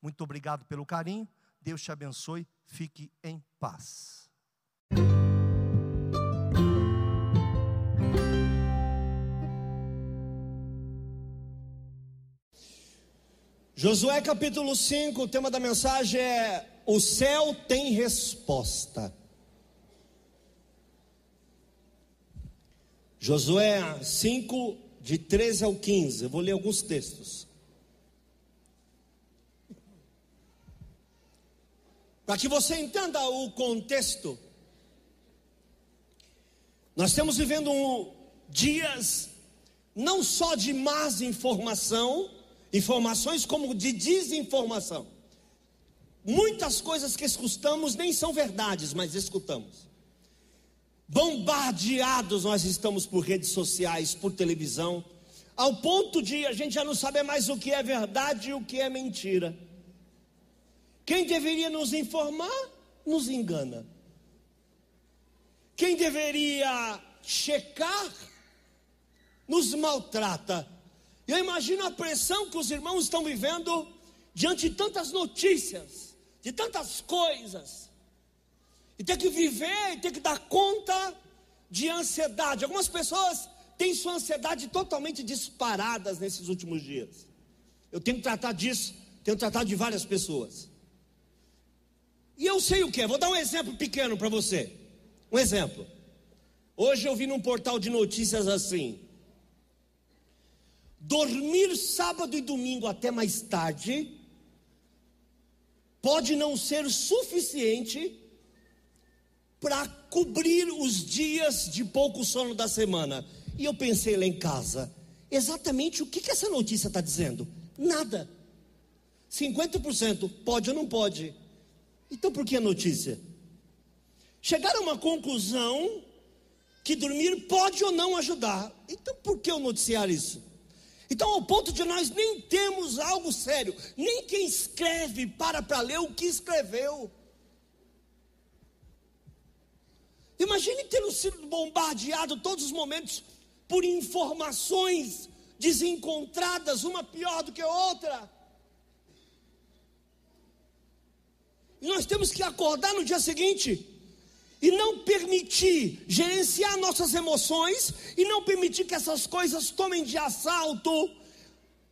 Muito obrigado pelo carinho. Deus te abençoe. Fique em paz. Josué capítulo 5, o tema da mensagem é: O céu tem resposta. Josué 5, de 13 ao 15, eu vou ler alguns textos. Para que você entenda o contexto, nós estamos vivendo um, dias não só de más informação, informações como de desinformação. Muitas coisas que escutamos nem são verdades, mas escutamos. Bombardeados nós estamos por redes sociais, por televisão, ao ponto de a gente já não saber mais o que é verdade e o que é mentira. Quem deveria nos informar, nos engana. Quem deveria checar, nos maltrata. Eu imagino a pressão que os irmãos estão vivendo diante de tantas notícias, de tantas coisas, e ter que viver e ter que dar conta de ansiedade. Algumas pessoas têm sua ansiedade totalmente disparadas nesses últimos dias. Eu tenho que tratar disso, tenho que tratar de várias pessoas. E eu sei o que é, vou dar um exemplo pequeno para você. Um exemplo. Hoje eu vi num portal de notícias assim: dormir sábado e domingo até mais tarde pode não ser suficiente para cobrir os dias de pouco sono da semana. E eu pensei lá em casa, exatamente o que, que essa notícia está dizendo? Nada. 50% pode ou não pode. Então por que a notícia? Chegaram a uma conclusão que dormir pode ou não ajudar. Então por que eu noticiar isso? Então, ao ponto de nós nem temos algo sério, nem quem escreve para para ler o que escreveu. Imagine tendo sido bombardeado todos os momentos por informações desencontradas, uma pior do que outra. Nós temos que acordar no dia seguinte e não permitir gerenciar nossas emoções e não permitir que essas coisas tomem de assalto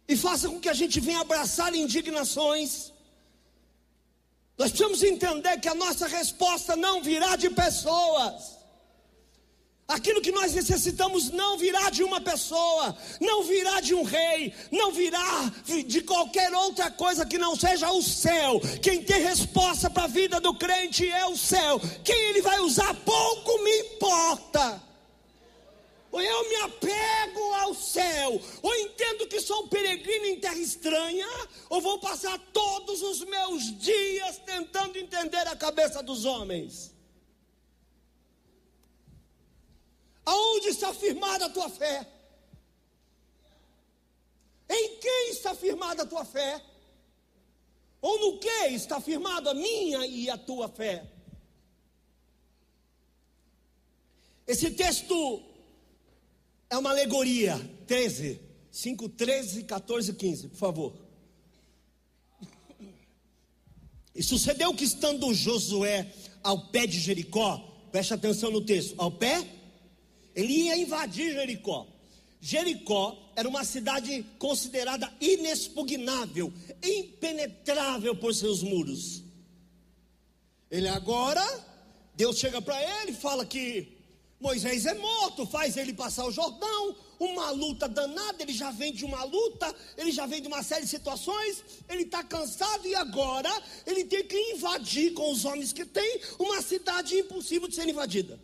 e façam com que a gente venha abraçar indignações. Nós precisamos entender que a nossa resposta não virá de pessoas. Aquilo que nós necessitamos não virá de uma pessoa, não virá de um rei, não virá de qualquer outra coisa que não seja o céu. Quem tem resposta para a vida do crente é o céu. Quem ele vai usar, pouco me importa. Ou eu me apego ao céu, ou entendo que sou um peregrino em terra estranha, ou vou passar todos os meus dias tentando entender a cabeça dos homens. Aonde está firmada a tua fé? Em quem está firmada a tua fé? Ou no que está firmada a minha e a tua fé? Esse texto é uma alegoria. 13, 5, 13, 14, 15, por favor. E sucedeu que estando Josué ao pé de Jericó, preste atenção no texto, ao pé ele ia invadir Jericó. Jericó era uma cidade considerada inexpugnável, impenetrável por seus muros. Ele agora Deus chega para ele e fala que Moisés é morto, faz ele passar o Jordão, uma luta danada, ele já vem de uma luta, ele já vem de uma série de situações, ele está cansado e agora ele tem que invadir com os homens que tem uma cidade impossível de ser invadida.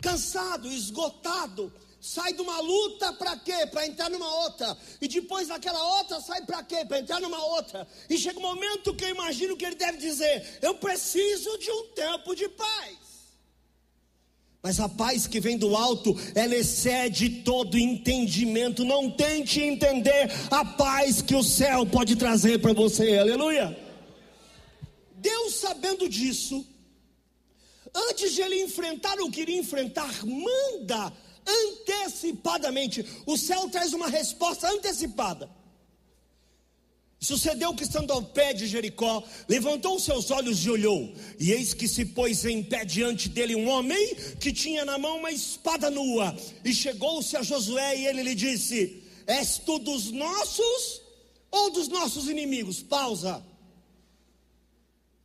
Cansado, esgotado, sai de uma luta para quê? Para entrar numa outra. E depois daquela outra sai para quê? Para entrar numa outra. E chega um momento que eu imagino que ele deve dizer: Eu preciso de um tempo de paz. Mas a paz que vem do alto, ela excede todo entendimento. Não tente entender a paz que o céu pode trazer para você. Aleluia. Deus, sabendo disso, antes de ele enfrentar o que iria enfrentar, manda antecipadamente. O céu traz uma resposta antecipada. Sucedeu que, estando ao pé de Jericó, levantou seus olhos e olhou, e eis que se pôs em pé diante dele um homem que tinha na mão uma espada nua, e chegou-se a Josué e ele lhe disse: És tu dos nossos ou dos nossos inimigos? Pausa.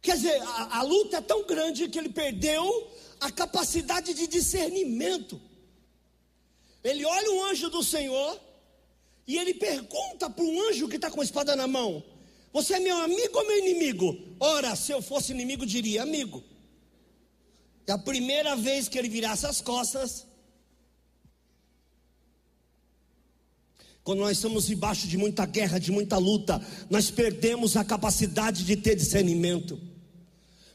Quer dizer, a, a luta é tão grande que ele perdeu a capacidade de discernimento. Ele olha o anjo do Senhor e ele pergunta para um anjo que está com a espada na mão: Você é meu amigo ou meu inimigo? Ora, se eu fosse inimigo, diria amigo. E a primeira vez que ele virasse as costas, quando nós estamos debaixo de muita guerra, de muita luta, nós perdemos a capacidade de ter discernimento.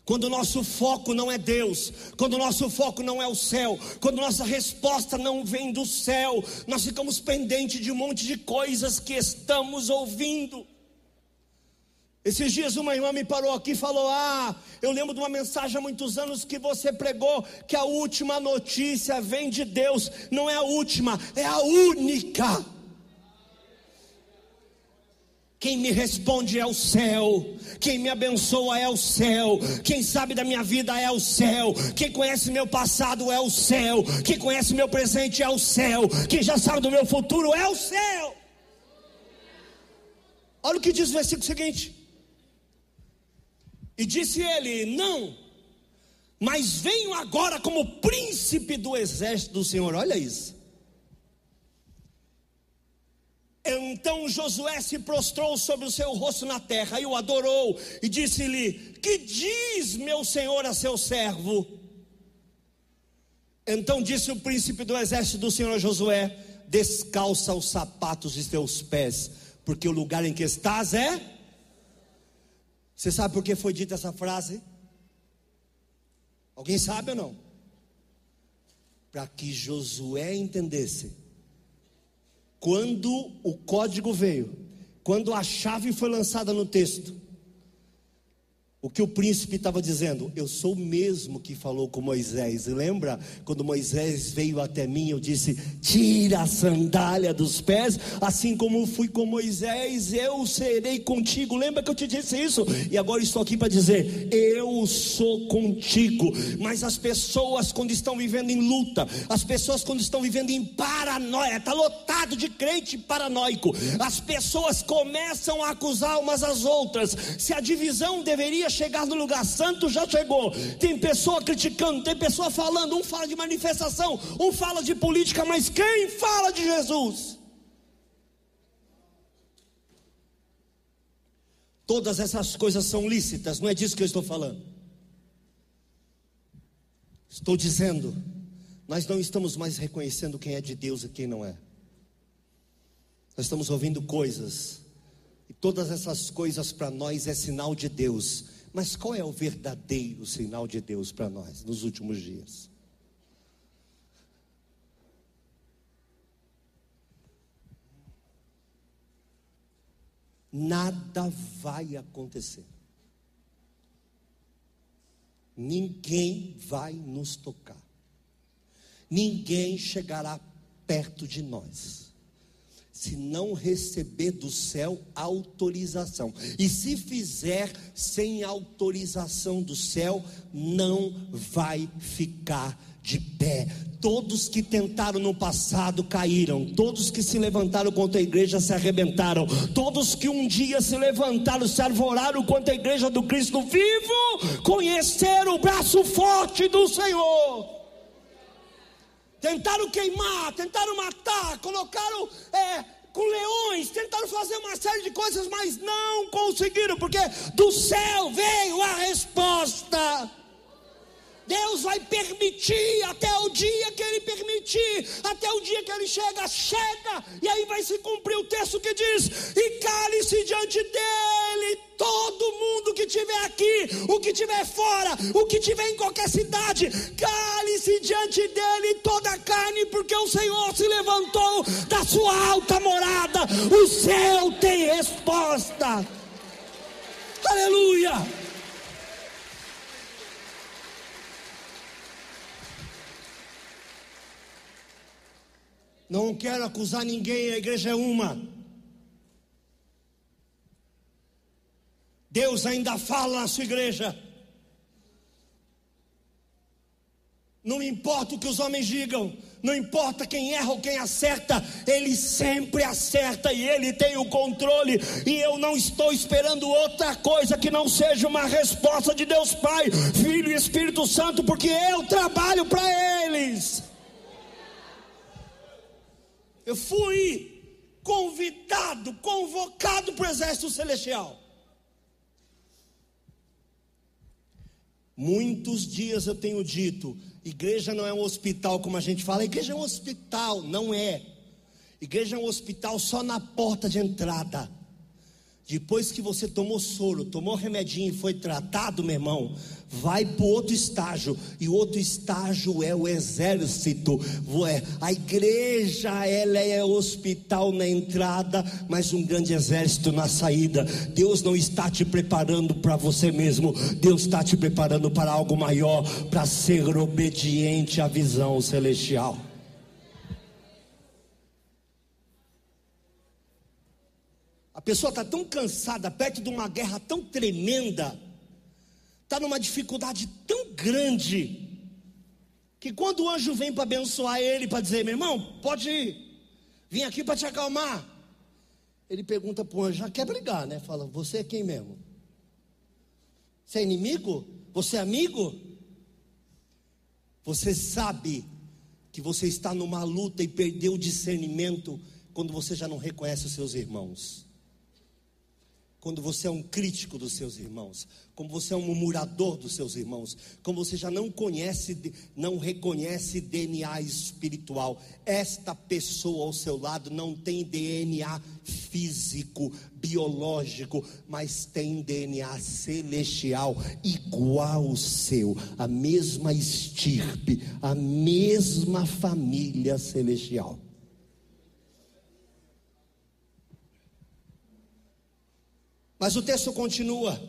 Quando o nosso foco não é Deus, quando o nosso foco não é o céu, quando nossa resposta não vem do céu, nós ficamos pendentes de um monte de coisas que estamos ouvindo. Esses dias uma irmã me parou aqui e falou: Ah, eu lembro de uma mensagem há muitos anos que você pregou que a última notícia vem de Deus. Não é a última, é a única. Quem me responde é o céu, quem me abençoa é o céu, quem sabe da minha vida é o céu, quem conhece meu passado é o céu, quem conhece meu presente é o céu, quem já sabe do meu futuro é o céu. Olha o que diz o versículo seguinte: E disse ele: Não, mas venho agora como príncipe do exército do Senhor. Olha isso. Então Josué se prostrou sobre o seu rosto na terra e o adorou, e disse-lhe: Que diz meu senhor a seu servo? Então disse o príncipe do exército do senhor Josué: Descalça os sapatos de teus pés, porque o lugar em que estás é. Você sabe por que foi dita essa frase? Alguém sabe ou não? Para que Josué entendesse quando o código veio, quando a chave foi lançada no texto, o que o príncipe estava dizendo? Eu sou o mesmo que falou com Moisés. Lembra quando Moisés veio até mim? Eu disse: Tira a sandália dos pés, assim como fui com Moisés, eu serei contigo. Lembra que eu te disse isso? E agora estou aqui para dizer: Eu sou contigo. Mas as pessoas, quando estão vivendo em luta, as pessoas, quando estão vivendo em paranoia, está lotado de crente paranoico. As pessoas começam a acusar umas às outras. Se a divisão deveria chegar no lugar santo, já chegou. Tem pessoa criticando, tem pessoa falando, um fala de manifestação, um fala de política, mas quem fala de Jesus? Todas essas coisas são lícitas, não é disso que eu estou falando. Estou dizendo, nós não estamos mais reconhecendo quem é de Deus e quem não é. Nós estamos ouvindo coisas, e todas essas coisas para nós é sinal de Deus mas qual é o verdadeiro sinal de Deus para nós nos últimos dias? Nada vai acontecer. Ninguém vai nos tocar. Ninguém chegará perto de nós. Se não receber do céu autorização. E se fizer sem autorização do céu, não vai ficar de pé. Todos que tentaram no passado caíram, todos que se levantaram contra a igreja se arrebentaram, todos que um dia se levantaram, se arvoraram contra a igreja do Cristo vivo, conheceram o braço forte do Senhor. Tentaram queimar, tentaram matar, colocaram é, com leões, tentaram fazer uma série de coisas, mas não conseguiram, porque do céu veio a resposta. Deus vai permitir até o dia que Ele permitir, até o dia que Ele chega, chega, e aí vai se cumprir o texto que diz: e cale-se diante dele todo mundo que tiver aqui, o que tiver fora, o que tiver em qualquer cidade, cale-se diante dele toda a carne, porque o Senhor se levantou da sua alta morada, o céu tem resposta. Aleluia! Não quero acusar ninguém, a igreja é uma. Deus ainda fala na sua igreja. Não importa o que os homens digam, não importa quem erra ou quem acerta, Ele sempre acerta e Ele tem o controle. E eu não estou esperando outra coisa que não seja uma resposta de Deus Pai, Filho e Espírito Santo, porque eu trabalho para eles. Eu fui convidado, convocado para o exército celestial. Muitos dias eu tenho dito: igreja não é um hospital como a gente fala, igreja é um hospital, não é. Igreja é um hospital só na porta de entrada. Depois que você tomou soro, tomou remedinho e foi tratado, meu irmão, vai para outro estágio. E o outro estágio é o exército. É, a igreja, ela é hospital na entrada, mas um grande exército na saída. Deus não está te preparando para você mesmo. Deus está te preparando para algo maior, para ser obediente à visão celestial. Pessoa está tão cansada, perto de uma guerra tão tremenda, está numa dificuldade tão grande, que quando o anjo vem para abençoar ele, para dizer, meu irmão, pode ir, vim aqui para te acalmar. Ele pergunta para o anjo, já quer brigar, né? Fala, você é quem mesmo? Você é inimigo? Você é amigo? Você sabe que você está numa luta e perdeu o discernimento quando você já não reconhece os seus irmãos quando você é um crítico dos seus irmãos, como você é um murmurador dos seus irmãos, como você já não conhece, não reconhece DNA espiritual. Esta pessoa ao seu lado não tem DNA físico, biológico, mas tem DNA celestial igual ao seu, a mesma estirpe, a mesma família celestial. Mas o texto continua.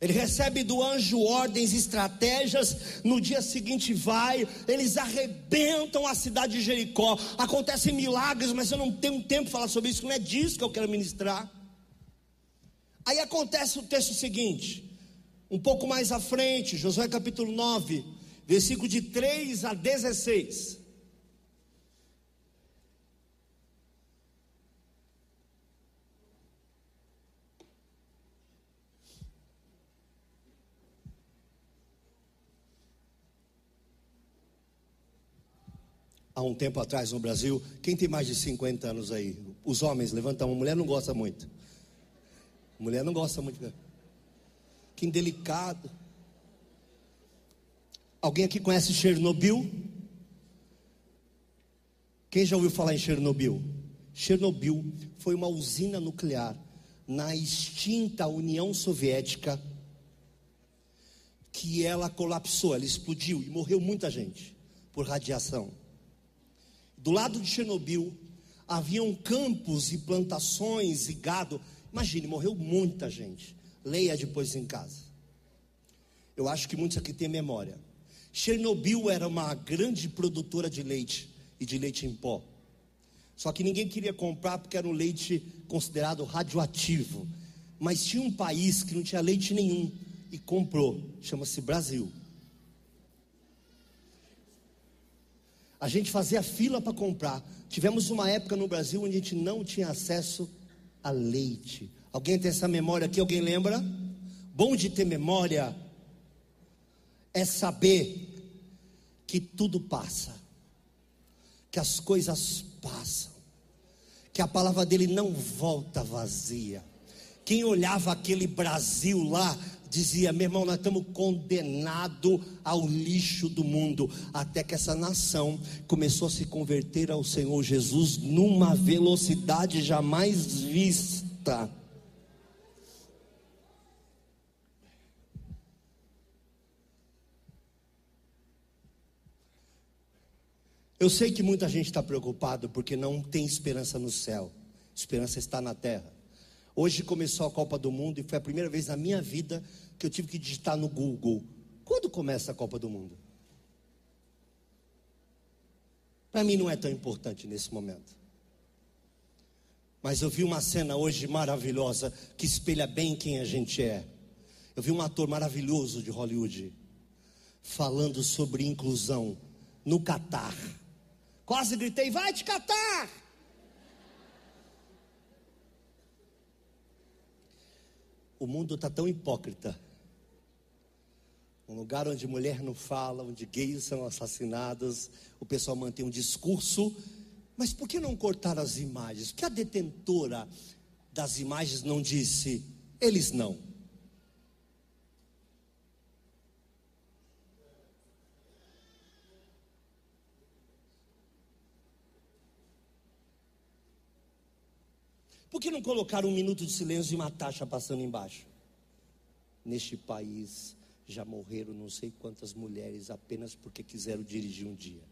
Ele recebe do anjo ordens, estratégias. No dia seguinte vai, eles arrebentam a cidade de Jericó. Acontecem milagres, mas eu não tenho tempo para falar sobre isso, não é disso que eu quero ministrar. Aí acontece o texto seguinte, um pouco mais à frente, Josué capítulo 9, versículo de 3 a 16. Há um tempo atrás no Brasil. Quem tem mais de 50 anos aí? Os homens, levantam. A mulher não gosta muito. mulher não gosta muito. Que indelicado. Alguém aqui conhece Chernobyl? Quem já ouviu falar em Chernobyl? Chernobyl foi uma usina nuclear na extinta União Soviética que ela colapsou, ela explodiu e morreu muita gente por radiação. Do lado de Chernobyl, haviam campos e plantações e gado. Imagine, morreu muita gente. Leia depois em casa. Eu acho que muitos aqui têm memória. Chernobyl era uma grande produtora de leite e de leite em pó. Só que ninguém queria comprar porque era um leite considerado radioativo. Mas tinha um país que não tinha leite nenhum e comprou, chama-se Brasil. A gente fazia fila para comprar. Tivemos uma época no Brasil onde a gente não tinha acesso a leite. Alguém tem essa memória aqui? Alguém lembra? Bom de ter memória é saber que tudo passa, que as coisas passam, que a palavra dele não volta vazia. Quem olhava aquele Brasil lá dizia: meu irmão, nós estamos condenados ao lixo do mundo, até que essa nação começou a se converter ao Senhor Jesus numa velocidade jamais vista. Eu sei que muita gente está preocupado porque não tem esperança no céu, esperança está na terra. Hoje começou a Copa do Mundo e foi a primeira vez na minha vida que eu tive que digitar no Google: quando começa a Copa do Mundo? Para mim não é tão importante nesse momento. Mas eu vi uma cena hoje maravilhosa que espelha bem quem a gente é. Eu vi um ator maravilhoso de Hollywood falando sobre inclusão no Catar. Quase gritei: vai te catar! O mundo está tão hipócrita. Um lugar onde mulher não fala, onde gays são assassinados, o pessoal mantém um discurso. Mas por que não cortar as imagens? Por que a detentora das imagens não disse, eles não? Por que não colocar um minuto de silêncio e uma taxa passando embaixo? Neste país já morreram não sei quantas mulheres apenas porque quiseram dirigir um dia.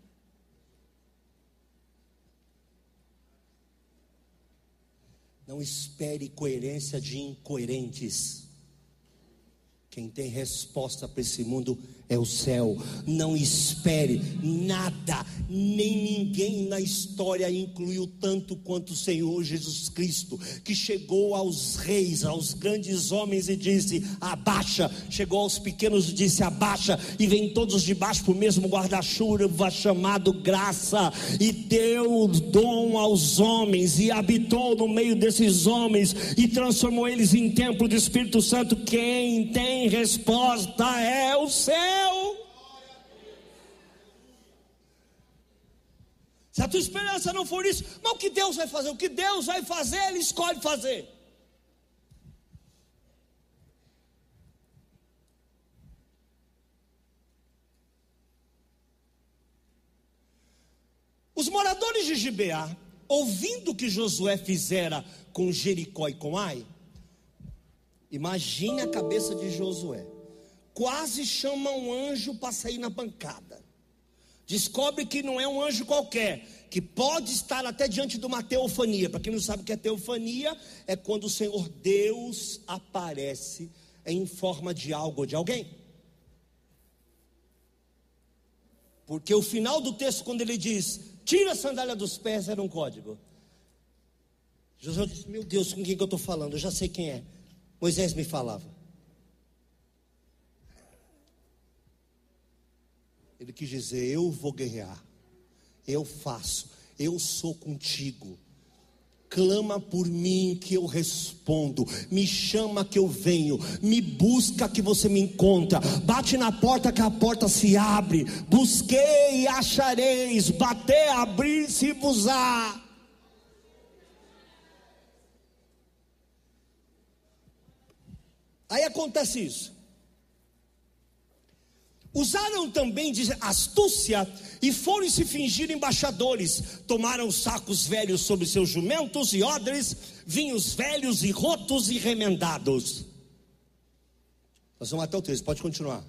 Não espere coerência de incoerentes. Quem tem resposta para esse mundo é o céu. Não espere nada, nem ninguém na história incluiu tanto quanto o Senhor Jesus Cristo, que chegou aos reis, aos grandes homens e disse: abaixa. Chegou aos pequenos e disse: abaixa. E vem todos de baixo para o mesmo guarda-chuva chamado graça, e deu dom aos homens, e habitou no meio desses homens, e transformou eles em templo do Espírito Santo. Quem tem resposta é o céu céu. Se a tua esperança não for isso, mas o que Deus vai fazer? O que Deus vai fazer, Ele escolhe fazer. Os moradores de Gibeá, ouvindo o que Josué fizera com Jericó e com Ai, imagine a cabeça de Josué quase chama um anjo para sair na bancada. Descobre que não é um anjo qualquer, que pode estar até diante de uma teofania. Para quem não sabe o que é teofania, é quando o Senhor Deus aparece em forma de algo ou de alguém. Porque o final do texto, quando ele diz, tira a sandália dos pés, era um código. José disse: Meu Deus, com quem que eu estou falando? Eu já sei quem é. Moisés me falava. Ele quis dizer: Eu vou guerrear, eu faço, eu sou contigo. Clama por mim que eu respondo, me chama que eu venho, me busca que você me encontra, bate na porta que a porta se abre, busquei e achareis, bater, abrir-se-vos-á. Aí acontece isso. Usaram também de astúcia e foram se fingir embaixadores. Tomaram sacos velhos sobre seus jumentos e odres, vinhos velhos e rotos e remendados. Nós vamos até o 13, pode continuar.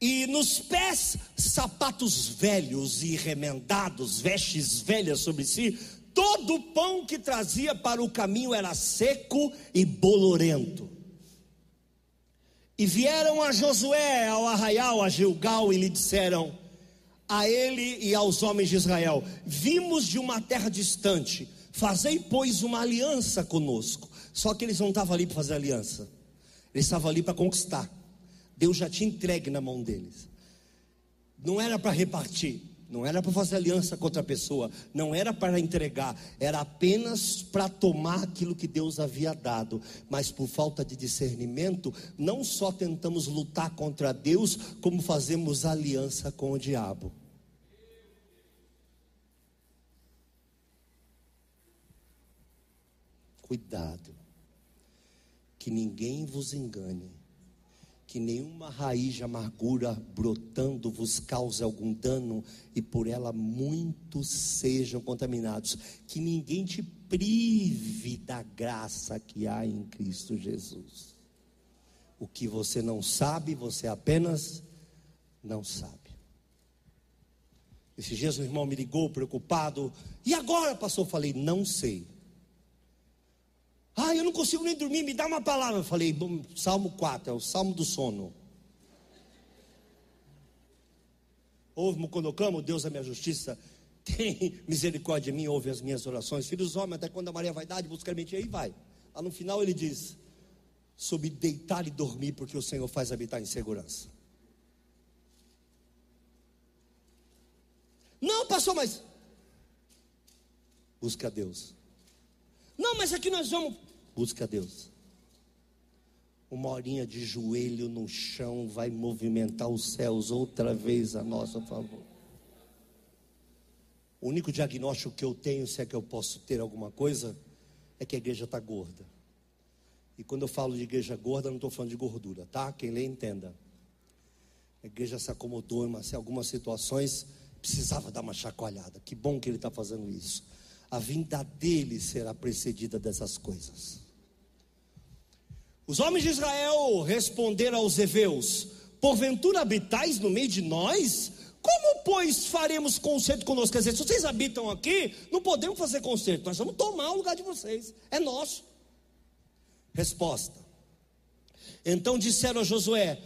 E nos pés, sapatos velhos e remendados, vestes velhas sobre si, todo o pão que trazia para o caminho era seco e bolorento. E vieram a Josué ao arraial, a Gilgal, e lhe disseram: a ele e aos homens de Israel: Vimos de uma terra distante, fazei, pois, uma aliança conosco. Só que eles não estavam ali para fazer aliança, eles estavam ali para conquistar. Deus já tinha entregue na mão deles, não era para repartir. Não era para fazer aliança com outra pessoa, não era para entregar, era apenas para tomar aquilo que Deus havia dado. Mas por falta de discernimento, não só tentamos lutar contra Deus, como fazemos aliança com o diabo. Cuidado, que ninguém vos engane que nenhuma raiz de amargura brotando vos cause algum dano e por ela muitos sejam contaminados. Que ninguém te prive da graça que há em Cristo Jesus. O que você não sabe, você apenas não sabe. Esses dias o irmão me ligou preocupado. E agora, pastor? Eu falei, não sei. Ah, eu não consigo nem dormir, me dá uma palavra. Eu falei, Salmo 4, é o Salmo do sono. Ouve-me clamo, Deus é minha justiça. Tem misericórdia de mim, ouve as minhas orações. Filhos homens, até quando a Maria vai dar, buscar mentir, aí vai. Lá no final ele diz: sobre deitar e dormir, porque o Senhor faz habitar em segurança. Não, pastor, mas. Busca a Deus. Não, mas aqui nós vamos. Busca Deus. Uma horinha de joelho no chão vai movimentar os céus outra vez a nosso favor. O único diagnóstico que eu tenho, se é que eu posso ter alguma coisa, é que a igreja está gorda. E quando eu falo de igreja gorda, não estou falando de gordura, tá? Quem lê, entenda. A igreja se acomodou em algumas situações, precisava dar uma chacoalhada. Que bom que ele está fazendo isso a vinda dele será precedida dessas coisas. Os homens de Israel responderam aos heveus: Porventura habitais no meio de nós? Como, pois, faremos concerto conosco? Quer dizer, se vocês habitam aqui, não podemos fazer concerto, nós vamos tomar o lugar de vocês, é nosso. Resposta: Então disseram a Josué: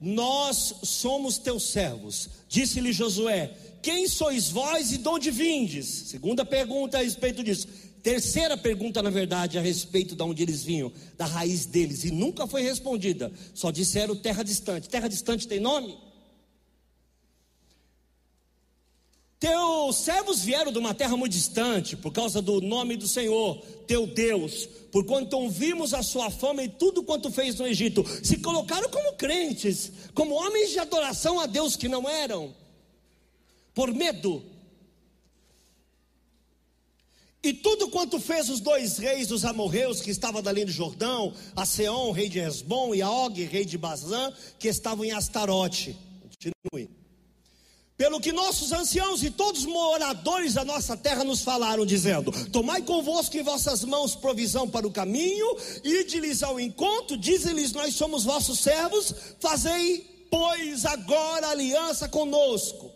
Nós somos teus servos. Disse-lhe Josué: quem sois vós e de onde vindes? Segunda pergunta a respeito disso. Terceira pergunta, na verdade, a respeito de onde eles vinham, da raiz deles, e nunca foi respondida. Só disseram terra distante. Terra distante tem nome? Teus servos vieram de uma terra muito distante, por causa do nome do Senhor, teu Deus, por quanto ouvimos a sua fama e tudo quanto fez no Egito. Se colocaram como crentes, como homens de adoração a Deus que não eram por medo. E tudo quanto fez os dois reis dos amorreus que estavam dali do Jordão, a Seon, rei de Esbom, e a Og, rei de Bazã, que estavam em Astarote. Continue. Pelo que nossos anciãos e todos os moradores da nossa terra nos falaram, dizendo: Tomai convosco em vossas mãos provisão para o caminho, ide-lhes ao encontro, dize-lhes: Nós somos vossos servos, fazei, pois, agora aliança conosco.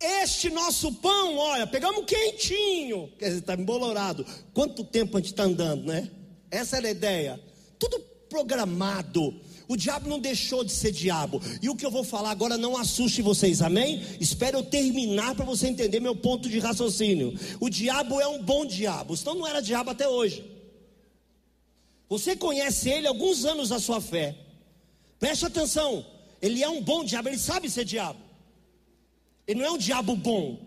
Este nosso pão, olha, pegamos quentinho, quer dizer, está embolorado. Quanto tempo a gente está andando, né? Essa era a ideia. Tudo programado. O diabo não deixou de ser diabo. E o que eu vou falar agora não assuste vocês, amém? Espero eu terminar para você entender meu ponto de raciocínio. O diabo é um bom diabo, senão não era diabo até hoje. Você conhece ele alguns anos da sua fé. Preste atenção, ele é um bom diabo, ele sabe ser diabo. Ele não é um diabo bom.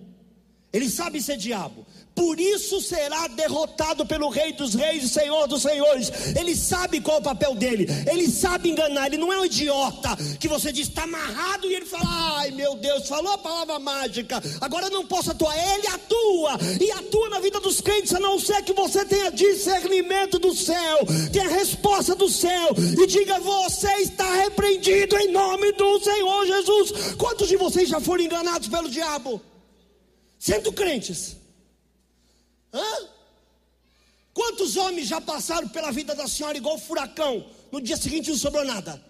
Ele sabe ser diabo por isso será derrotado pelo Rei dos Reis e Senhor dos Senhores. Ele sabe qual é o papel dele, ele sabe enganar, ele não é um idiota que você diz está amarrado e ele fala: ai meu Deus, falou a palavra mágica, agora não posso atuar. Ele atua e atua na vida dos crentes, a não ser que você tenha discernimento do céu, tenha resposta do céu e diga: você está repreendido em nome do Senhor Jesus. Quantos de vocês já foram enganados pelo diabo? Sendo crentes. Hã? Quantos homens já passaram pela vida da senhora igual furacão? No dia seguinte não sobrou nada.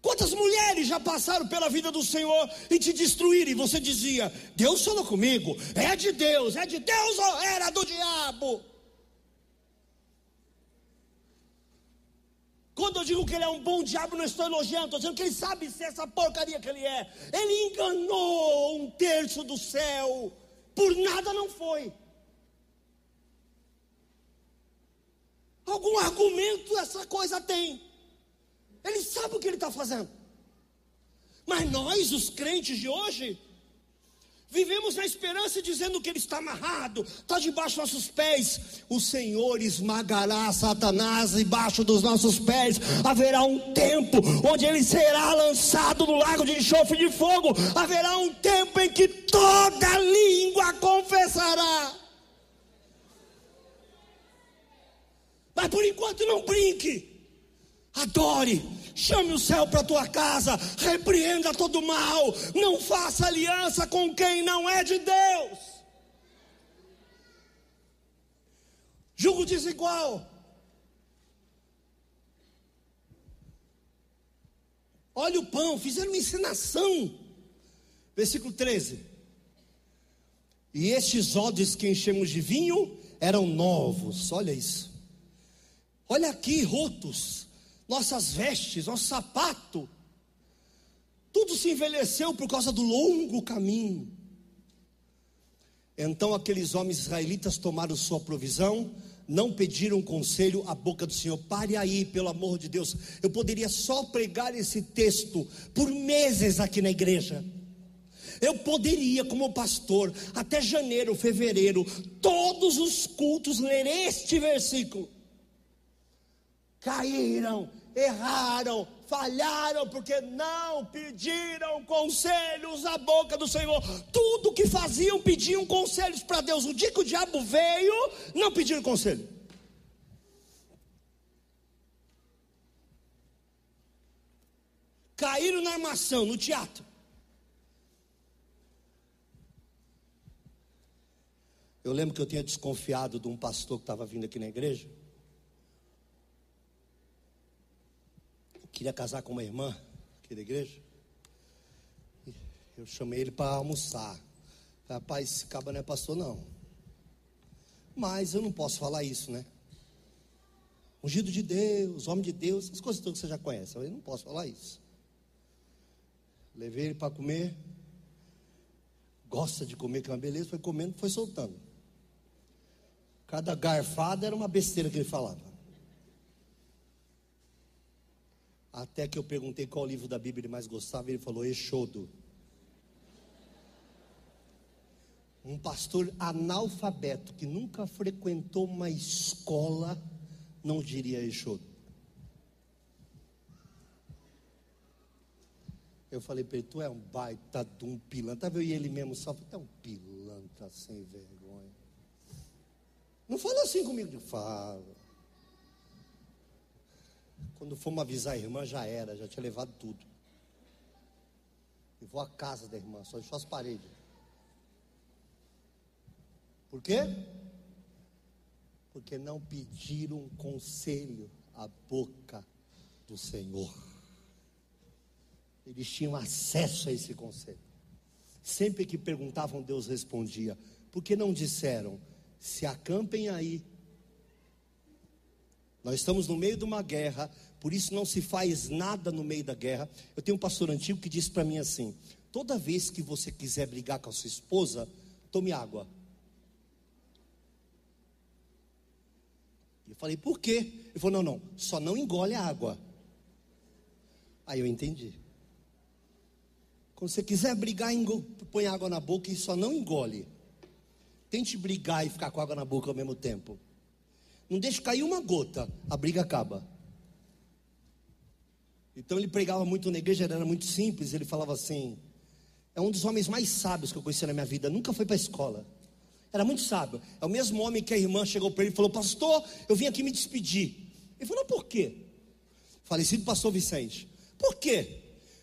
Quantas mulheres já passaram pela vida do Senhor e te destruíram? E você dizia: Deus falou comigo, é de Deus, é de Deus ou era do diabo? Quando eu digo que ele é um bom diabo, não estou elogiando, estou dizendo que ele sabe ser essa porcaria que ele é. Ele enganou um terço do céu, por nada não foi. Algum argumento essa coisa tem. Ele sabe o que ele está fazendo. Mas nós, os crentes de hoje, Vivemos na esperança dizendo que ele está amarrado, está debaixo dos nossos pés. O Senhor esmagará Satanás debaixo dos nossos pés. Haverá um tempo onde ele será lançado no lago de enxofre de fogo. Haverá um tempo em que toda língua confessará. Mas por enquanto não brinque. Adore chame o céu para tua casa, repreenda todo mal, não faça aliança com quem não é de Deus. Julgo desigual. Olha o pão, fizeram uma ensinação. Versículo 13. E estes odres que enchemos de vinho eram novos, olha isso. Olha aqui, rotos nossas vestes, nosso sapato, tudo se envelheceu por causa do longo caminho. Então aqueles homens israelitas tomaram sua provisão, não pediram conselho à boca do Senhor. Pare aí, pelo amor de Deus. Eu poderia só pregar esse texto por meses aqui na igreja. Eu poderia, como pastor, até janeiro, fevereiro, todos os cultos ler este versículo caíram, erraram, falharam, porque não pediram conselhos à boca do Senhor. Tudo que faziam pediam conselhos para Deus. O dia que o diabo veio, não pediram conselho. Caíram na armação, no teatro. Eu lembro que eu tinha desconfiado de um pastor que estava vindo aqui na igreja. Queria casar com uma irmã aqui da igreja. Eu chamei ele para almoçar. Rapaz, esse caba não é pastor, não. Mas eu não posso falar isso, né? Ungido de Deus, homem de Deus, as coisas todas que você já conhece. Eu não posso falar isso. Levei ele para comer. Gosta de comer, que é uma beleza. Foi comendo, foi soltando. Cada garfada era uma besteira que ele falava. Até que eu perguntei qual livro da Bíblia ele mais gostava, ele falou Exodo. Um pastor analfabeto que nunca frequentou uma escola não diria Exodo. Eu falei para ele, tu é um baita de um pilantra. E ele mesmo só, é um pilantra sem vergonha. Não fala assim comigo, fala. Quando fomos avisar a irmã, já era, já tinha levado tudo. E vou à casa da irmã, só deixou as paredes. Por quê? Porque não pediram conselho à boca do Senhor. Eles tinham acesso a esse conselho. Sempre que perguntavam, Deus respondia. Por que não disseram? Se acampem aí nós estamos no meio de uma guerra, por isso não se faz nada no meio da guerra. Eu tenho um pastor antigo que disse para mim assim: toda vez que você quiser brigar com a sua esposa, tome água. Eu falei, por quê? Ele falou, não, não, só não engole a água. Aí eu entendi. Quando você quiser brigar, põe água na boca e só não engole. Tente brigar e ficar com água na boca ao mesmo tempo. Não deixe cair uma gota, a briga acaba. Então ele pregava muito na igreja, era muito simples. Ele falava assim: é um dos homens mais sábios que eu conheci na minha vida. Nunca foi para a escola. Era muito sábio. É o mesmo homem que a irmã chegou para ele e falou: Pastor, eu vim aqui me despedir. Ele falou: Por quê? Falecido pastor Vicente. Por quê?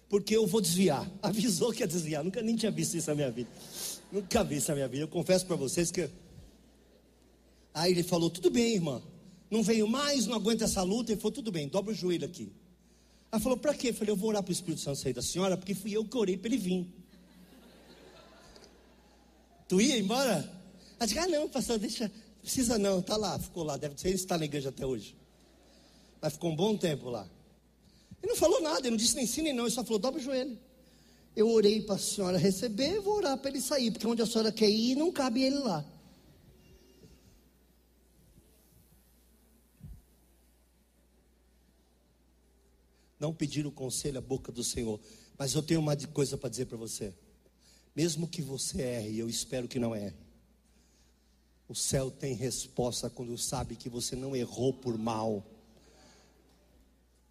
Porque eu vou desviar. Avisou que ia desviar. Nunca nem tinha visto isso na minha vida. Nunca vi isso na minha vida. Eu confesso para vocês que Aí ele falou: Tudo bem, irmã. Não veio mais, não aguenta essa luta. Ele falou: Tudo bem, dobra o joelho aqui. Ela falou: Para quê? Eu falei: Eu vou orar para o Espírito Santo sair da senhora, porque fui eu que orei para ele vir. Tu ia embora? Ela disse: Ah, não, pastor, deixa. Precisa não, tá lá, ficou lá. Deve ser, ele está na igreja até hoje. Mas ficou um bom tempo lá. Ele não falou nada, ele não disse nem sim nem não, ele só falou: dobra o joelho. Eu orei para a senhora receber, vou orar para ele sair, porque onde a senhora quer ir, não cabe ele lá. Não pedir o conselho à boca do Senhor. Mas eu tenho uma coisa para dizer para você. Mesmo que você erre, eu espero que não erre. O céu tem resposta quando sabe que você não errou por mal.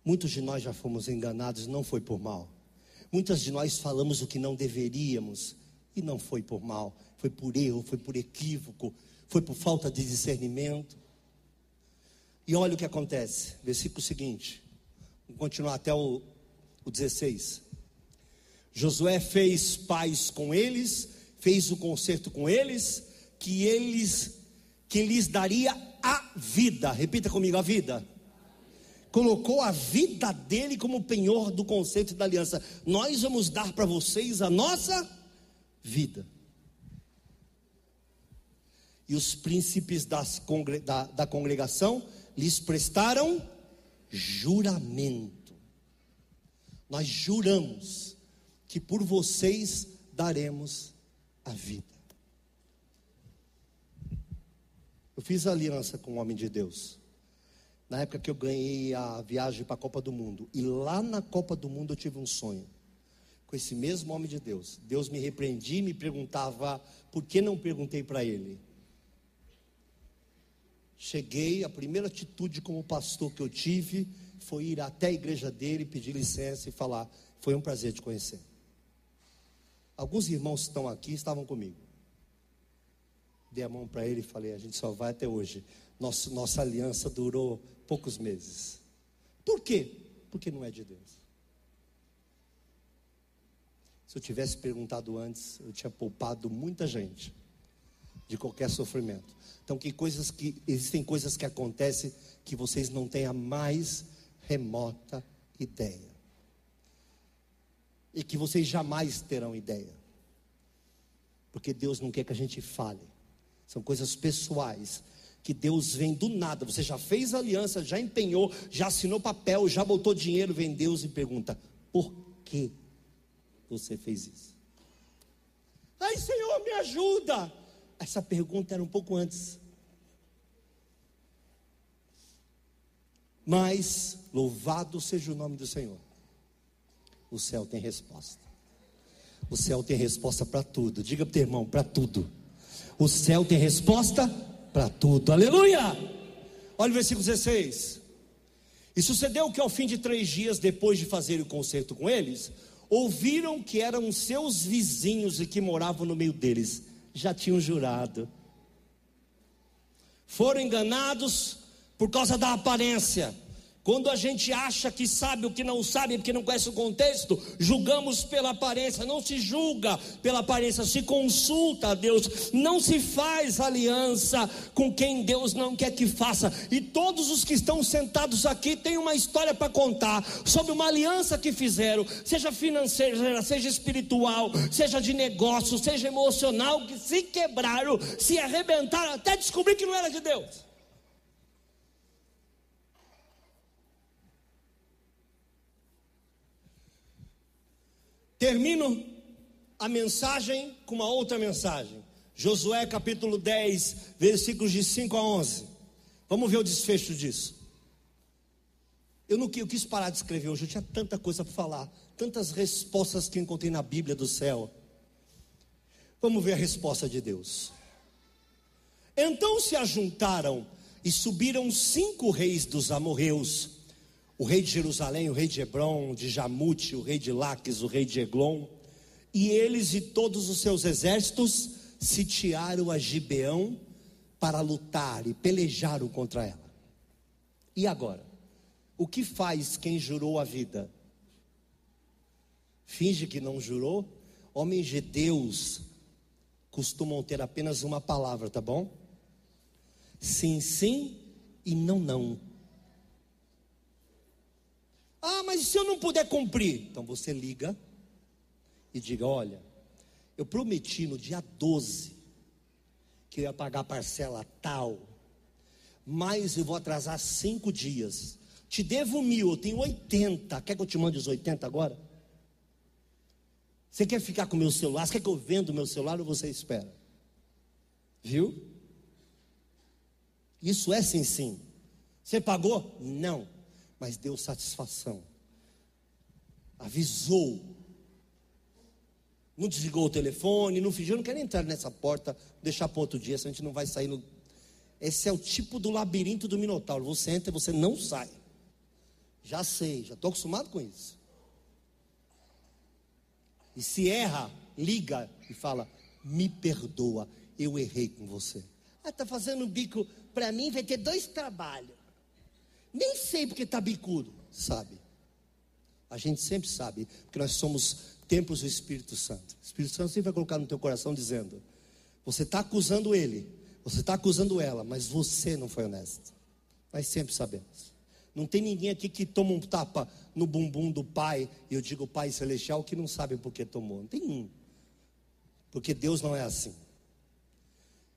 Muitos de nós já fomos enganados, não foi por mal. Muitas de nós falamos o que não deveríamos e não foi por mal, foi por erro, foi por equívoco, foi por falta de discernimento. E olha o que acontece, versículo seguinte, vamos continuar até o, o 16. Josué fez paz com eles, fez o concerto com eles, que eles que lhes daria a vida. Repita comigo a vida colocou a vida dele como penhor do conceito da aliança. Nós vamos dar para vocês a nossa vida. E os príncipes das, da, da congregação lhes prestaram juramento. Nós juramos que por vocês daremos a vida. Eu fiz aliança com o homem de Deus na época que eu ganhei a viagem para a Copa do Mundo. E lá na Copa do Mundo eu tive um sonho. Com esse mesmo homem de Deus. Deus me repreendia e me perguntava por que não perguntei para ele. Cheguei, a primeira atitude como pastor que eu tive foi ir até a igreja dele, pedir licença e falar: Foi um prazer te conhecer. Alguns irmãos que estão aqui estavam comigo. Dei a mão para ele e falei: A gente só vai até hoje. Nossa, nossa aliança durou poucos meses. Por quê? Porque não é de Deus. Se eu tivesse perguntado antes, eu tinha poupado muita gente de qualquer sofrimento. Então, que coisas que existem coisas que acontecem que vocês não têm a mais remota ideia. E que vocês jamais terão ideia. Porque Deus não quer que a gente fale. São coisas pessoais que Deus vem do nada. Você já fez aliança, já empenhou, já assinou papel, já botou dinheiro, vem Deus e pergunta: por que você fez isso? Ai, Senhor, me ajuda. Essa pergunta era um pouco antes. Mas, louvado seja o nome do Senhor. O céu tem resposta. O céu tem resposta para tudo. Diga para o teu irmão, para tudo. O céu tem resposta para tudo. Aleluia! Olha o versículo 16. E sucedeu que ao fim de três dias, depois de fazer o concerto com eles, ouviram que eram seus vizinhos e que moravam no meio deles. Já tinham jurado. Foram enganados por causa da aparência quando a gente acha que sabe o que não sabe, porque não conhece o contexto, julgamos pela aparência. Não se julga pela aparência, se consulta a Deus. Não se faz aliança com quem Deus não quer que faça. E todos os que estão sentados aqui têm uma história para contar sobre uma aliança que fizeram, seja financeira, seja espiritual, seja de negócio, seja emocional, que se quebraram, se arrebentaram, até descobrir que não era de Deus. Termino a mensagem com uma outra mensagem. Josué capítulo 10, versículos de 5 a 11. Vamos ver o desfecho disso. Eu não eu quis parar de escrever hoje, eu tinha tanta coisa para falar, tantas respostas que encontrei na Bíblia do céu. Vamos ver a resposta de Deus. Então se ajuntaram e subiram cinco reis dos amorreus o rei de Jerusalém, o rei de Hebron, de Jamute, o rei de Laques, o rei de Eglon, e eles e todos os seus exércitos sitiaram a Gibeão para lutar e pelejaram contra ela. E agora? O que faz quem jurou a vida? Finge que não jurou? Homens de Deus costumam ter apenas uma palavra, tá bom? Sim, sim e não, não. Ah, mas se eu não puder cumprir? Então você liga e diga: Olha, eu prometi no dia 12 que eu ia pagar a parcela tal, mas eu vou atrasar cinco dias. Te devo mil, eu tenho 80. Quer que eu te mande os 80 agora? Você quer ficar com o meu celular? Você quer que eu venda o meu celular ou você espera? Viu? Isso é sim, sim. Você pagou? Não. Mas deu satisfação. Avisou. Não desligou o telefone, não fingiu, não quero entrar nessa porta, deixar para outro dia, senão a gente não vai sair no. Esse é o tipo do labirinto do Minotauro. Você entra e você não sai. Já sei, já estou acostumado com isso. E se erra, liga e fala: Me perdoa, eu errei com você. Ah, está fazendo um bico para mim, vai ter dois trabalhos. Nem sei porque está bicudo, sabe? A gente sempre sabe, porque nós somos templos do Espírito Santo. O Espírito Santo sempre vai colocar no teu coração dizendo: Você está acusando ele, você está acusando ela, mas você não foi honesto. Nós sempre sabemos. Não tem ninguém aqui que toma um tapa no bumbum do Pai, e eu digo Pai Celestial, que não sabe por que tomou. Não tem um. Porque Deus não é assim.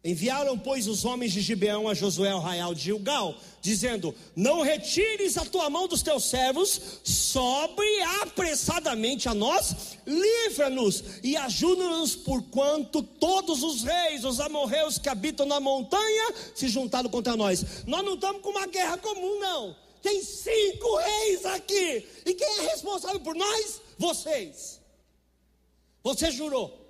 Enviaram, pois, os homens de Gibeão a Josué ao raial de Gilgal, dizendo: Não retires a tua mão dos teus servos, sobre apressadamente a nós, livra-nos e ajuda-nos, porquanto todos os reis, os amorreus que habitam na montanha, se juntaram contra nós. Nós não estamos com uma guerra comum, não. Tem cinco reis aqui, e quem é responsável por nós? Vocês. Você jurou.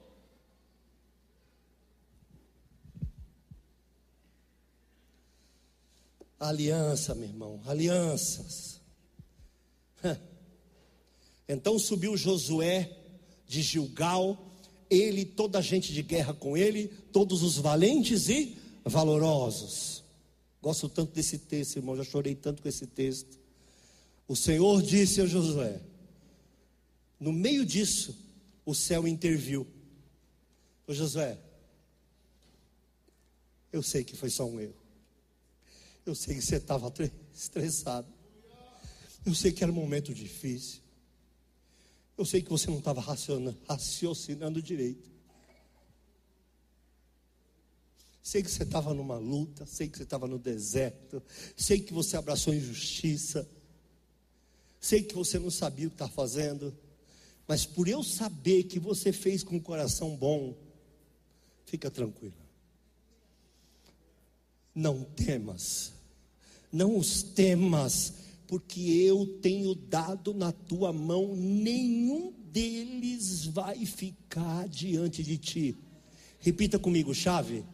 Aliança, meu irmão, alianças. Então subiu Josué de Gilgal, ele, toda a gente de guerra com ele, todos os valentes e valorosos. Gosto tanto desse texto, irmão, já chorei tanto com esse texto. O Senhor disse a Josué: No meio disso, o céu interviu. Ô Josué, eu sei que foi só um erro. Eu sei que você estava estressado. Eu sei que era um momento difícil. Eu sei que você não estava raciocinando direito. Sei que você estava numa luta, sei que você estava no deserto, sei que você abraçou injustiça, sei que você não sabia o que está fazendo, mas por eu saber que você fez com um coração bom, fica tranquilo. Não temas, não os temas, porque eu tenho dado na tua mão, nenhum deles vai ficar diante de ti. Repita comigo, chave. O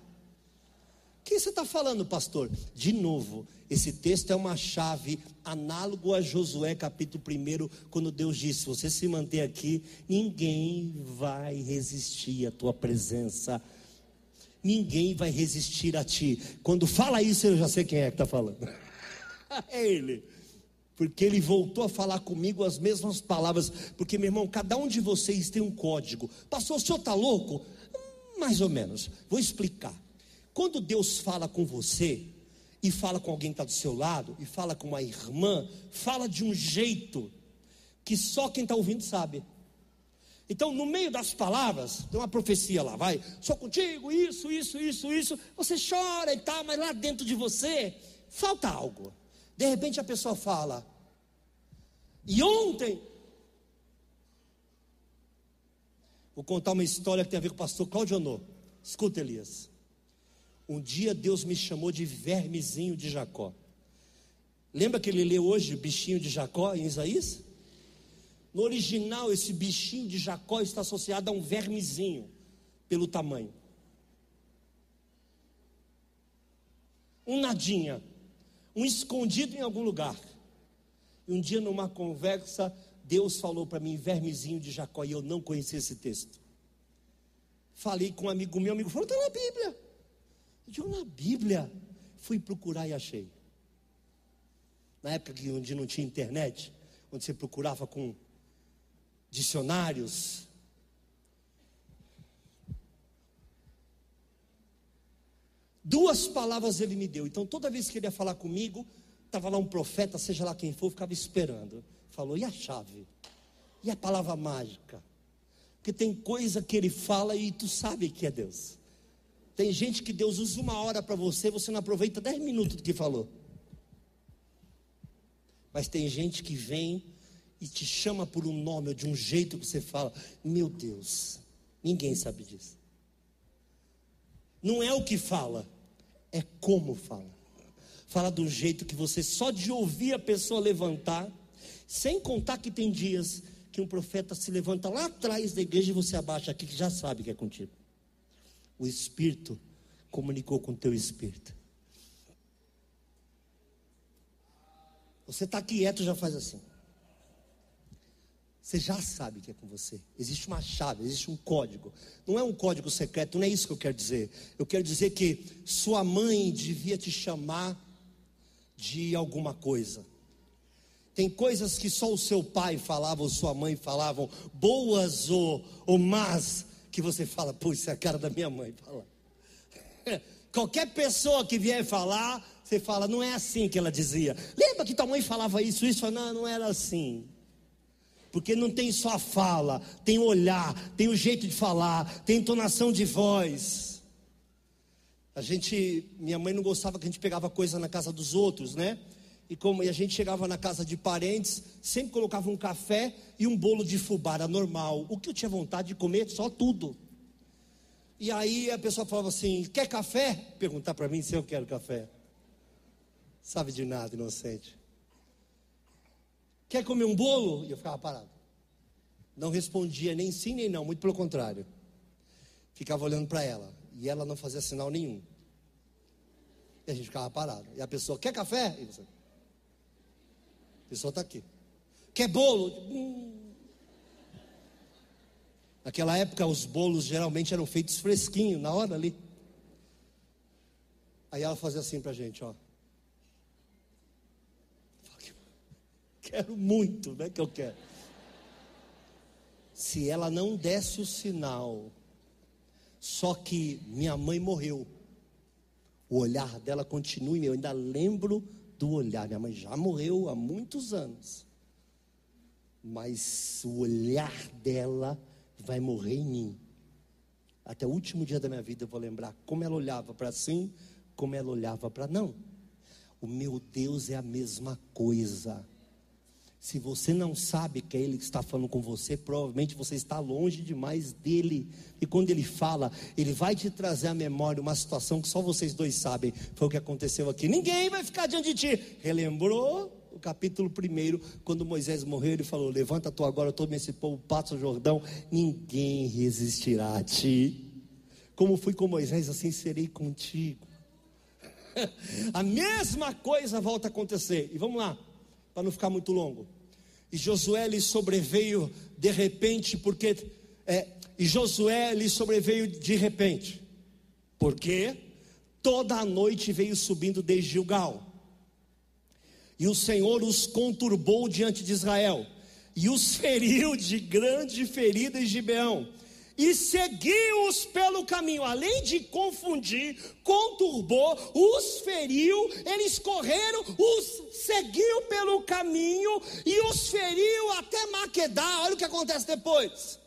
que você está falando, pastor? De novo, esse texto é uma chave análogo a Josué capítulo 1, quando Deus disse: se você se manter aqui, ninguém vai resistir à tua presença ninguém vai resistir a ti. Quando fala isso, eu já sei quem é que está falando. é ele. Porque ele voltou a falar comigo as mesmas palavras. Porque, meu irmão, cada um de vocês tem um código. Pastor, o senhor está louco? Mais ou menos. Vou explicar. Quando Deus fala com você, e fala com alguém que está do seu lado, e fala com uma irmã, fala de um jeito que só quem está ouvindo sabe. Então, no meio das palavras, tem uma profecia lá, vai, sou contigo, isso, isso, isso, isso. Você chora e tal, mas lá dentro de você falta algo. De repente a pessoa fala, e ontem, vou contar uma história que tem a ver com o pastor Claudio Honor. Escuta, Elias. Um dia Deus me chamou de vermezinho de Jacó. Lembra que ele lê hoje bichinho de Jacó em Isaías? No original, esse bichinho de Jacó está associado a um vermezinho, pelo tamanho. Um nadinha, um escondido em algum lugar. E um dia, numa conversa, Deus falou para mim, vermezinho de Jacó, e eu não conhecia esse texto. Falei com um amigo meu, amigo falou, está na Bíblia. Eu digo, na Bíblia. Fui procurar e achei. Na época onde não tinha internet, onde você procurava com dicionários. Duas palavras ele me deu. Então, toda vez que ele ia falar comigo, estava lá um profeta, seja lá quem for, ficava esperando. Falou, e a chave? E a palavra mágica? Porque tem coisa que ele fala e tu sabe que é Deus. Tem gente que Deus usa uma hora para você, você não aproveita dez minutos do que falou. Mas tem gente que vem e te chama por um nome ou de um jeito que você fala: Meu Deus, ninguém sabe disso. Não é o que fala, é como fala. Fala um jeito que você só de ouvir a pessoa levantar, sem contar que tem dias que um profeta se levanta lá atrás da igreja e você abaixa aqui que já sabe que é contigo. O Espírito comunicou com o teu Espírito. Você está quieto já faz assim. Você já sabe que é com você. Existe uma chave, existe um código. Não é um código secreto, não é isso que eu quero dizer. Eu quero dizer que sua mãe devia te chamar de alguma coisa. Tem coisas que só o seu pai falava, ou sua mãe falavam, boas ou, ou más, que você fala, pô, isso é a cara da minha mãe. Fala. Qualquer pessoa que vier falar, você fala, não é assim que ela dizia. Lembra que tua mãe falava isso? Isso, não, não era assim. Porque não tem só a fala, tem o olhar, tem o jeito de falar, tem entonação de voz. A gente, minha mãe não gostava que a gente pegava coisa na casa dos outros, né? E como e a gente chegava na casa de parentes, sempre colocava um café e um bolo de fubá, era normal. O que eu tinha vontade de comer, só tudo. E aí a pessoa falava assim: quer café? Perguntar para mim se eu quero café. Sabe de nada, inocente. Quer comer um bolo? E eu ficava parado. Não respondia nem sim nem não, muito pelo contrário. Ficava olhando para ela. E ela não fazia sinal nenhum. E a gente ficava parado. E a pessoa, quer café? E você, a pessoa está aqui. Quer bolo? Hum. Naquela época, os bolos geralmente eram feitos fresquinho, na hora ali. Aí ela fazia assim para a gente, ó. Quero muito, né? Que eu quero. Se ela não desse o sinal, só que minha mãe morreu, o olhar dela continua, eu ainda lembro do olhar. Minha mãe já morreu há muitos anos, mas o olhar dela vai morrer em mim. Até o último dia da minha vida eu vou lembrar como ela olhava para sim, como ela olhava para não. O meu Deus é a mesma coisa. Se você não sabe que é Ele que está falando com você, provavelmente você está longe demais dele. E quando Ele fala, Ele vai te trazer à memória uma situação que só vocês dois sabem. Foi o que aconteceu aqui. Ninguém vai ficar diante de ti. Relembrou o capítulo 1, quando Moisés morreu, ele falou: Levanta tu agora, todo esse povo, passa o Jordão. Ninguém resistirá a ti. Como fui com Moisés, assim serei contigo. a mesma coisa volta a acontecer. E vamos lá para não ficar muito longo. E Josué lhe sobreveio de repente, porque é, e Josué lhe sobreveio de repente, porque toda a noite veio subindo desde Gilgal. E o Senhor os conturbou diante de Israel, e os feriu de grande ferida em Gibeão e seguiu-os pelo caminho, além de confundir, conturbou, os feriu, eles correram, os seguiu pelo caminho e os feriu até Maquedá. Olha o que acontece depois.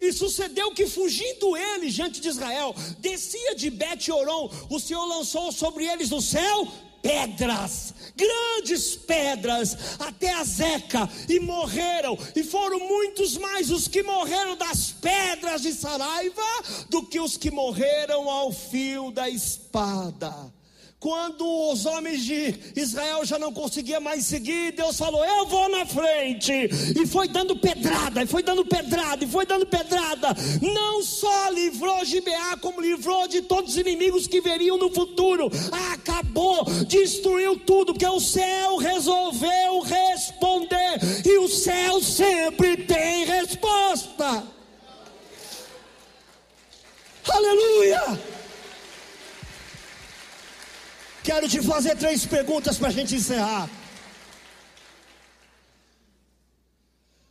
E sucedeu que, fugindo eles diante de Israel, descia de Bet-Oron, o Senhor lançou sobre eles o céu pedras, grandes pedras, até a Zeca, e morreram, e foram muitos mais os que morreram das pedras de Saraiva do que os que morreram ao fio da espada. Quando os homens de Israel já não conseguiam mais seguir, Deus falou: Eu vou na frente. E foi dando pedrada, e foi dando pedrada, e foi dando pedrada. Não só livrou Gibeá, como livrou de todos os inimigos que veriam no futuro. Acabou, destruiu tudo, porque o céu resolveu responder. E o céu sempre tem resposta. Aleluia! Quero te fazer três perguntas para a gente encerrar.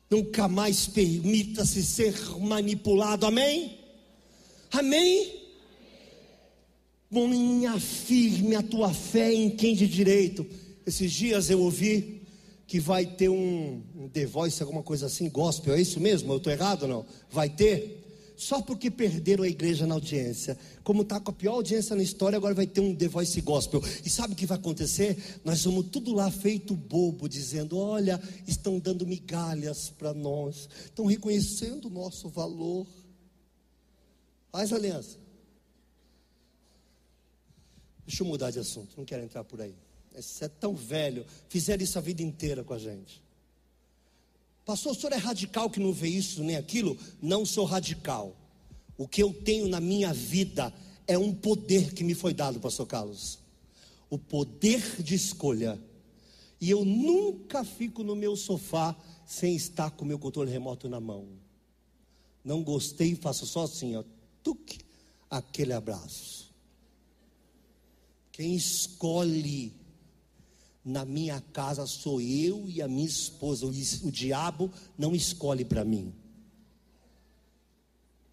Nunca mais permita-se ser manipulado, amém? Amém? Ponha firme a tua fé em quem de direito. Esses dias eu ouvi que vai ter um, um The Voice, alguma coisa assim, gospel, é isso mesmo? Eu estou errado ou não? Vai ter? Só porque perderam a igreja na audiência. Como está com a pior audiência na história, agora vai ter um The Voice Gospel. E sabe o que vai acontecer? Nós vamos tudo lá feito bobo, dizendo: olha, estão dando migalhas para nós, estão reconhecendo o nosso valor. Faz aliança. Deixa eu mudar de assunto, não quero entrar por aí. Você é tão velho, fizeram isso a vida inteira com a gente. Pastor, o senhor é radical que não vê isso nem aquilo? Não sou radical. O que eu tenho na minha vida é um poder que me foi dado, pastor Carlos. O poder de escolha. E eu nunca fico no meu sofá sem estar com o meu controle remoto na mão. Não gostei, faço só assim, ó, aquele abraço. Quem escolhe na minha casa sou eu e a minha esposa. O, diabo não escolhe para mim.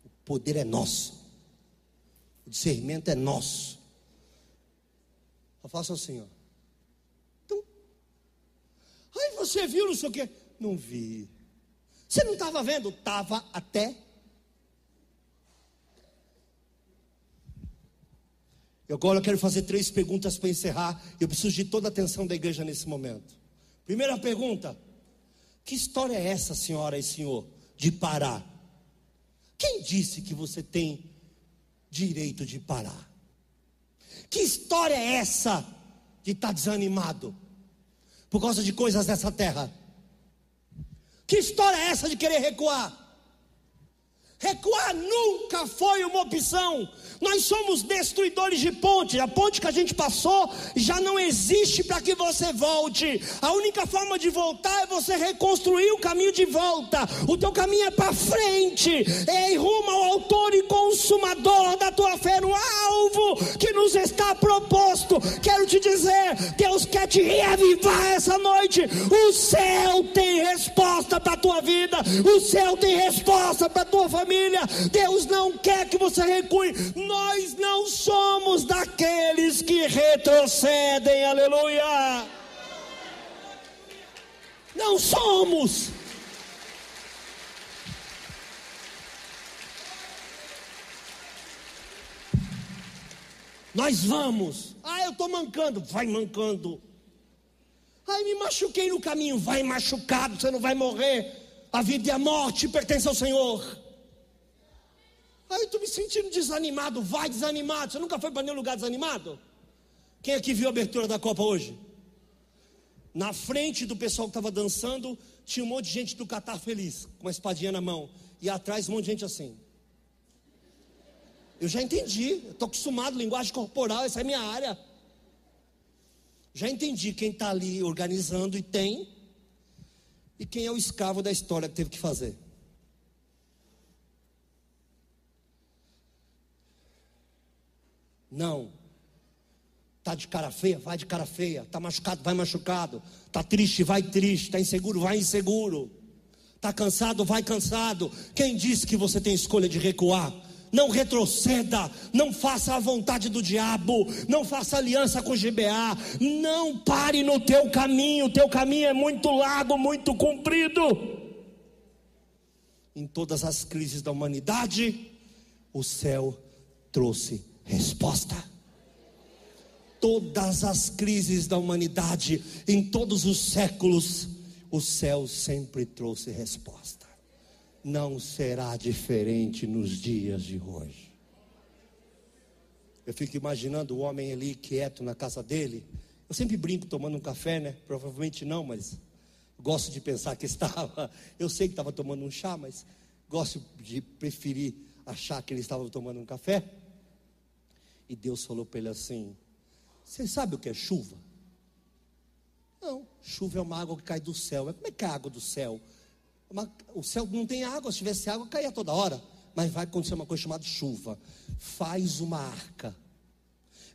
O poder é nosso. O discernimento é nosso. Eu faço assim, ó. Então, aí você viu, não sei o quê. Não vi. Você não estava vendo? Estava até Agora eu quero fazer três perguntas para encerrar. Eu preciso de toda a atenção da igreja nesse momento. Primeira pergunta: Que história é essa, senhora e senhor, de parar? Quem disse que você tem direito de parar? Que história é essa de estar tá desanimado por causa de coisas dessa terra? Que história é essa de querer recuar? Recuar nunca foi uma opção. Nós somos destruidores de ponte. A ponte que a gente passou já não existe para que você volte. A única forma de voltar é você reconstruir o caminho de volta. O teu caminho é para frente. É em rumo ao autor e consumador da tua fé no alvo que nos está proposto. Quero te dizer, Deus quer te reavivar essa noite. O céu tem resposta para a tua vida. O céu tem resposta para a tua família família. Deus não quer que você recue. Nós não somos daqueles que retrocedem. Aleluia. Não somos. Nós vamos. Ah, eu estou mancando. Vai mancando. Ai, me machuquei no caminho. Vai machucado, você não vai morrer. A vida e a morte pertencem ao Senhor. Aí eu estou me sentindo desanimado, vai desanimado. Você nunca foi para nenhum lugar desanimado? Quem aqui viu a abertura da Copa hoje? Na frente do pessoal que estava dançando, tinha um monte de gente do Catar feliz, com uma espadinha na mão. E atrás um monte de gente assim. Eu já entendi, estou acostumado, linguagem corporal, essa é minha área. Já entendi quem está ali organizando e tem, e quem é o escravo da história que teve que fazer. Não. Tá de cara feia, vai de cara feia. Tá machucado, vai machucado. Tá triste, vai triste. Tá inseguro, vai inseguro. Tá cansado, vai cansado. Quem disse que você tem escolha de recuar? Não retroceda, não faça a vontade do diabo, não faça aliança com o GBA, não pare no teu caminho, o teu caminho é muito largo, muito comprido. Em todas as crises da humanidade, o céu trouxe resposta. Todas as crises da humanidade, em todos os séculos, o céu sempre trouxe resposta. Não será diferente nos dias de hoje. Eu fico imaginando o homem ali quieto na casa dele. Eu sempre brinco tomando um café, né? Provavelmente não, mas gosto de pensar que estava. Eu sei que estava tomando um chá, mas gosto de preferir achar que ele estava tomando um café. E Deus falou para ele assim: Você sabe o que é chuva? Não, chuva é uma água que cai do céu. Como é que é a água do céu? Uma, o céu não tem água, se tivesse água, caía toda hora. Mas vai acontecer uma coisa chamada chuva. Faz uma arca.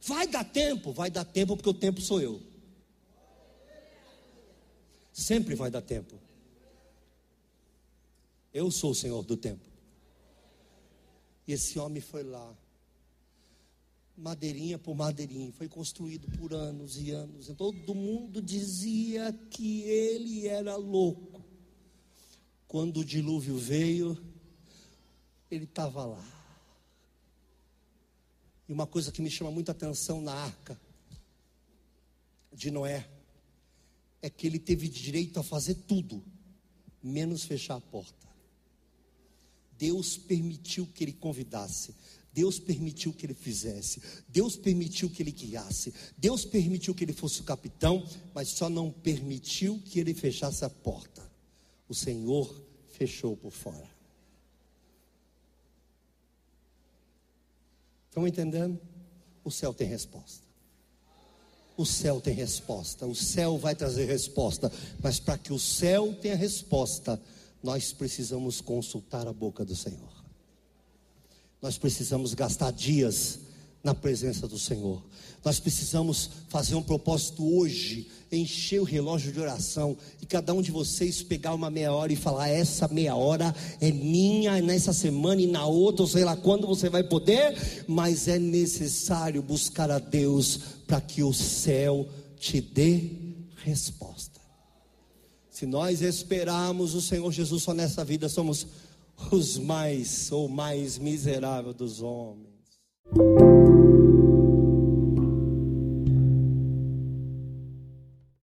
Vai dar tempo? Vai dar tempo, porque o tempo sou eu. Sempre vai dar tempo. Eu sou o Senhor do tempo. E esse homem foi lá madeirinha por madeirinha, foi construído por anos e anos. E todo mundo dizia que ele era louco. Quando o dilúvio veio, ele estava lá. E uma coisa que me chama muita atenção na arca de Noé é que ele teve direito a fazer tudo, menos fechar a porta. Deus permitiu que ele convidasse, Deus permitiu que ele fizesse, Deus permitiu que ele guiasse, Deus permitiu que ele fosse o capitão, mas só não permitiu que ele fechasse a porta. O Senhor fechou por fora. Estão entendendo? O céu tem resposta. O céu tem resposta. O céu vai trazer resposta. Mas para que o céu tenha resposta, nós precisamos consultar a boca do Senhor. Nós precisamos gastar dias na presença do Senhor. Nós precisamos fazer um propósito hoje, encher o relógio de oração e cada um de vocês pegar uma meia hora e falar: essa meia hora é minha nessa semana e na outra, ou sei lá quando você vai poder, mas é necessário buscar a Deus para que o céu te dê resposta. Se nós esperarmos o Senhor Jesus só nessa vida, somos os mais ou mais miseráveis dos homens.